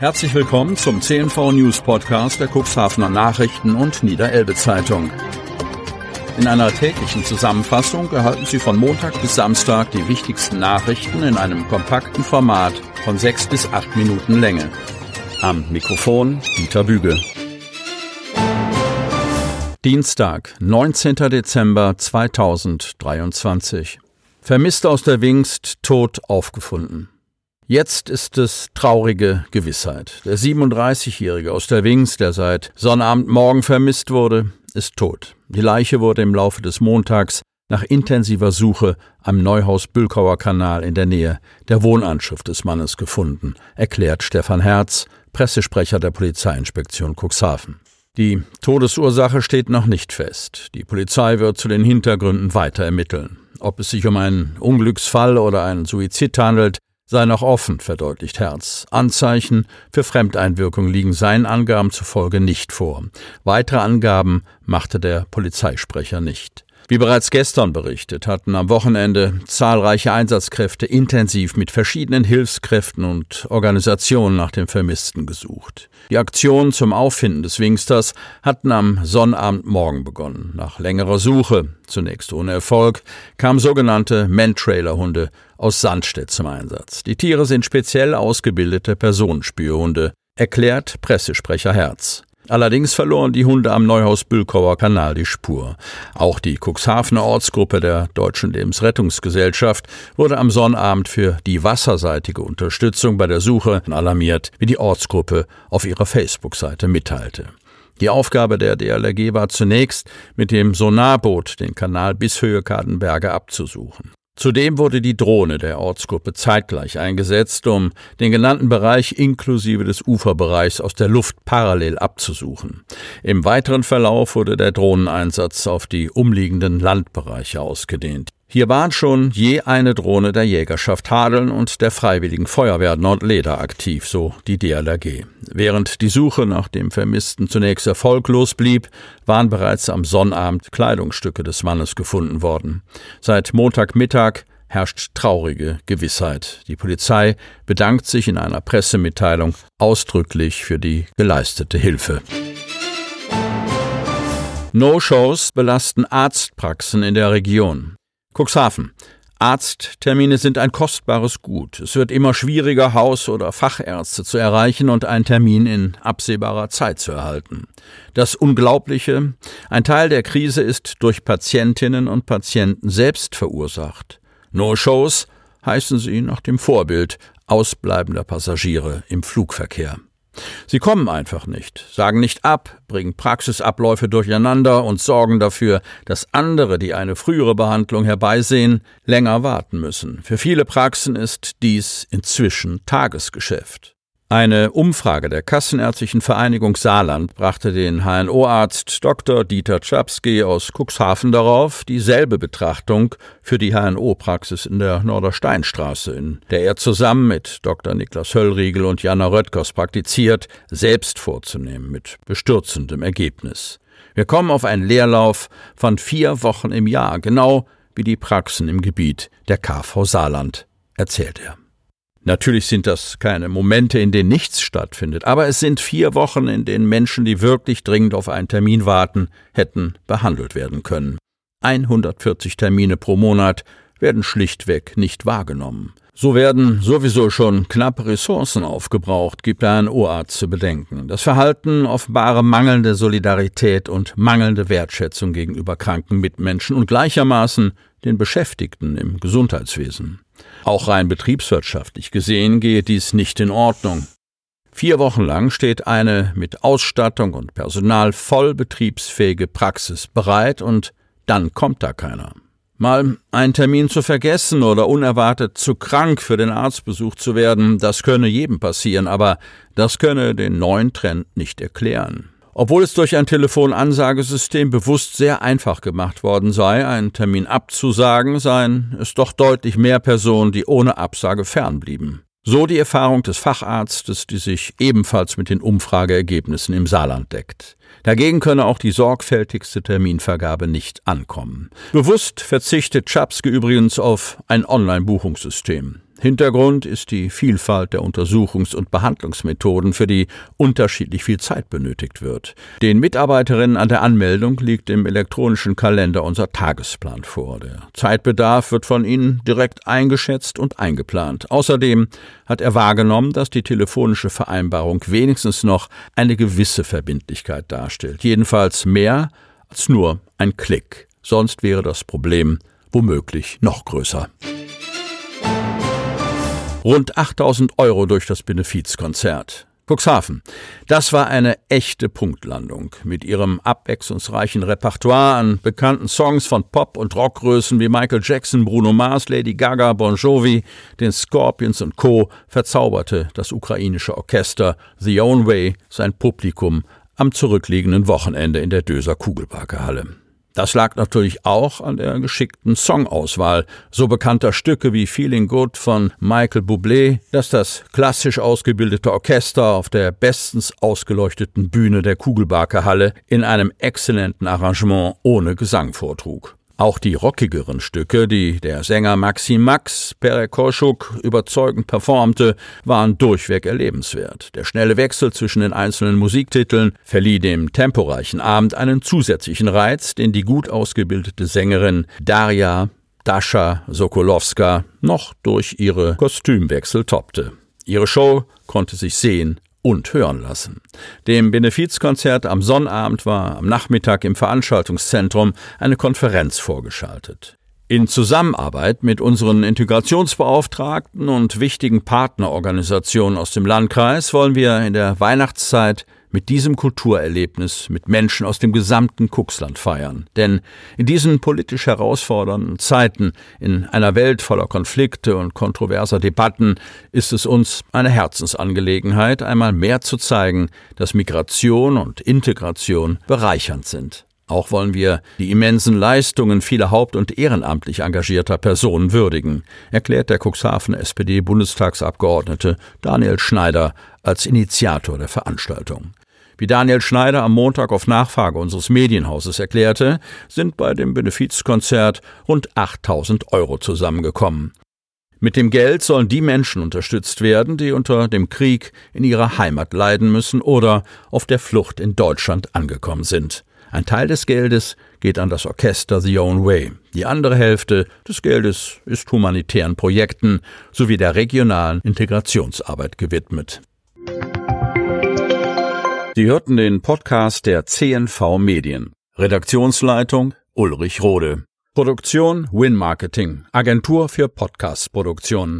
Herzlich willkommen zum CNV News Podcast der Cuxhavener Nachrichten und Niederelbe Zeitung. In einer täglichen Zusammenfassung erhalten Sie von Montag bis Samstag die wichtigsten Nachrichten in einem kompakten Format von sechs bis acht Minuten Länge. Am Mikrofon Dieter Büge. Dienstag, 19. Dezember 2023. Vermisst aus der Wingst, tot aufgefunden. Jetzt ist es traurige Gewissheit. Der 37-Jährige aus der Wings, der seit Sonnabendmorgen vermisst wurde, ist tot. Die Leiche wurde im Laufe des Montags nach intensiver Suche am Neuhaus-Bülkauer Kanal in der Nähe der Wohnanschrift des Mannes gefunden, erklärt Stefan Herz, Pressesprecher der Polizeiinspektion Cuxhaven. Die Todesursache steht noch nicht fest. Die Polizei wird zu den Hintergründen weiter ermitteln. Ob es sich um einen Unglücksfall oder einen Suizid handelt, sei noch offen, verdeutlicht Herz. Anzeichen für Fremdeinwirkung liegen seinen Angaben zufolge nicht vor. Weitere Angaben machte der Polizeisprecher nicht. Wie bereits gestern berichtet, hatten am Wochenende zahlreiche Einsatzkräfte intensiv mit verschiedenen Hilfskräften und Organisationen nach dem Vermissten gesucht. Die Aktionen zum Auffinden des Wingsters hatten am Sonnabendmorgen begonnen. Nach längerer Suche, zunächst ohne Erfolg, kamen sogenannte Man-Trailer-Hunde aus Sandstedt zum Einsatz. Die Tiere sind speziell ausgebildete Personenspürhunde, erklärt Pressesprecher Herz. Allerdings verloren die Hunde am Neuhaus-Bülkauer Kanal die Spur. Auch die Cuxhavener Ortsgruppe der Deutschen Lebensrettungsgesellschaft wurde am Sonnabend für die wasserseitige Unterstützung bei der Suche alarmiert, wie die Ortsgruppe auf ihrer Facebook-Seite mitteilte. Die Aufgabe der DLRG war zunächst, mit dem Sonarboot den Kanal bis Höhe Kadenberge abzusuchen. Zudem wurde die Drohne der Ortsgruppe zeitgleich eingesetzt, um den genannten Bereich inklusive des Uferbereichs aus der Luft parallel abzusuchen. Im weiteren Verlauf wurde der Drohneneinsatz auf die umliegenden Landbereiche ausgedehnt. Hier waren schon je eine Drohne der Jägerschaft Hadeln und der Freiwilligen Feuerwehr Nordleder aktiv, so die DLRG. Während die Suche nach dem Vermissten zunächst erfolglos blieb, waren bereits am Sonnabend Kleidungsstücke des Mannes gefunden worden. Seit Montagmittag herrscht traurige Gewissheit. Die Polizei bedankt sich in einer Pressemitteilung ausdrücklich für die geleistete Hilfe. No-Shows belasten Arztpraxen in der Region. Cuxhaven. Arzttermine sind ein kostbares Gut. Es wird immer schwieriger, Haus- oder Fachärzte zu erreichen und einen Termin in absehbarer Zeit zu erhalten. Das Unglaubliche, ein Teil der Krise ist durch Patientinnen und Patienten selbst verursacht. No-Shows heißen sie nach dem Vorbild ausbleibender Passagiere im Flugverkehr. Sie kommen einfach nicht, sagen nicht ab, bringen Praxisabläufe durcheinander und sorgen dafür, dass andere, die eine frühere Behandlung herbeisehen, länger warten müssen. Für viele Praxen ist dies inzwischen Tagesgeschäft. Eine Umfrage der Kassenärztlichen Vereinigung Saarland brachte den HNO-Arzt Dr. Dieter Czapski aus Cuxhaven darauf, dieselbe Betrachtung für die HNO-Praxis in der Nordersteinstraße, in der er zusammen mit Dr. Niklas Höllriegel und Jana Röttgers praktiziert, selbst vorzunehmen, mit bestürzendem Ergebnis. Wir kommen auf einen Leerlauf von vier Wochen im Jahr, genau wie die Praxen im Gebiet der KV Saarland, erzählt er. Natürlich sind das keine Momente, in denen nichts stattfindet, aber es sind vier Wochen, in denen Menschen, die wirklich dringend auf einen Termin warten, hätten behandelt werden können. 140 Termine pro Monat werden schlichtweg nicht wahrgenommen. So werden sowieso schon knappe Ressourcen aufgebraucht, gibt ein Ohrarzt zu bedenken. Das Verhalten offenbare mangelnde Solidarität und mangelnde Wertschätzung gegenüber kranken Mitmenschen und gleichermaßen den Beschäftigten im Gesundheitswesen. Auch rein betriebswirtschaftlich gesehen gehe dies nicht in Ordnung. Vier Wochen lang steht eine mit Ausstattung und Personal voll betriebsfähige Praxis bereit und dann kommt da keiner. Mal einen Termin zu vergessen oder unerwartet zu krank für den Arztbesuch zu werden, das könne jedem passieren, aber das könne den neuen Trend nicht erklären. Obwohl es durch ein Telefonansagesystem bewusst sehr einfach gemacht worden sei, einen Termin abzusagen, seien es doch deutlich mehr Personen, die ohne Absage fernblieben. So die Erfahrung des Facharztes, die sich ebenfalls mit den Umfrageergebnissen im Saarland deckt. Dagegen könne auch die sorgfältigste Terminvergabe nicht ankommen. Bewusst verzichtet Czapske übrigens auf ein Online-Buchungssystem. Hintergrund ist die Vielfalt der Untersuchungs- und Behandlungsmethoden, für die unterschiedlich viel Zeit benötigt wird. Den Mitarbeiterinnen an der Anmeldung liegt im elektronischen Kalender unser Tagesplan vor. Der Zeitbedarf wird von ihnen direkt eingeschätzt und eingeplant. Außerdem hat er wahrgenommen, dass die telefonische Vereinbarung wenigstens noch eine gewisse Verbindlichkeit darstellt. Jedenfalls mehr als nur ein Klick. Sonst wäre das Problem womöglich noch größer rund 8000 Euro durch das Benefizkonzert. Cuxhaven. Das war eine echte Punktlandung. Mit ihrem abwechslungsreichen Repertoire an bekannten Songs von Pop- und Rockgrößen wie Michael Jackson, Bruno Mars, Lady Gaga, Bon Jovi, den Scorpions und Co. verzauberte das ukrainische Orchester The Own Way sein Publikum am zurückliegenden Wochenende in der Döser Kugelparkerhalle. Das lag natürlich auch an der geschickten Songauswahl so bekannter Stücke wie Feeling Good von Michael Bublé, das das klassisch ausgebildete Orchester auf der bestens ausgeleuchteten Bühne der Kugelbarker Halle in einem exzellenten Arrangement ohne Gesang vortrug. Auch die rockigeren Stücke, die der Sänger Maxim Max Perekoschuk überzeugend performte, waren durchweg erlebenswert. Der schnelle Wechsel zwischen den einzelnen Musiktiteln verlieh dem temporeichen Abend einen zusätzlichen Reiz, den die gut ausgebildete Sängerin Daria Dascha Sokolowska noch durch ihre Kostümwechsel toppte. Ihre Show konnte sich sehen und hören lassen. Dem Benefizkonzert am Sonnabend war am Nachmittag im Veranstaltungszentrum eine Konferenz vorgeschaltet. In Zusammenarbeit mit unseren Integrationsbeauftragten und wichtigen Partnerorganisationen aus dem Landkreis wollen wir in der Weihnachtszeit mit diesem Kulturerlebnis mit Menschen aus dem gesamten Kuxland feiern. Denn in diesen politisch herausfordernden Zeiten, in einer Welt voller Konflikte und kontroverser Debatten, ist es uns eine Herzensangelegenheit, einmal mehr zu zeigen, dass Migration und Integration bereichernd sind. Auch wollen wir die immensen Leistungen vieler haupt- und ehrenamtlich engagierter Personen würdigen, erklärt der Cuxhaven SPD-Bundestagsabgeordnete Daniel Schneider als Initiator der Veranstaltung. Wie Daniel Schneider am Montag auf Nachfrage unseres Medienhauses erklärte, sind bei dem Benefizkonzert rund 8000 Euro zusammengekommen. Mit dem Geld sollen die Menschen unterstützt werden, die unter dem Krieg in ihrer Heimat leiden müssen oder auf der Flucht in Deutschland angekommen sind. Ein Teil des Geldes geht an das Orchester The Own Way. Die andere Hälfte des Geldes ist humanitären Projekten sowie der regionalen Integrationsarbeit gewidmet. Sie hörten den Podcast der CNV Medien. Redaktionsleitung Ulrich Rode. Produktion Win Marketing, Agentur für Podcast-Produktionen.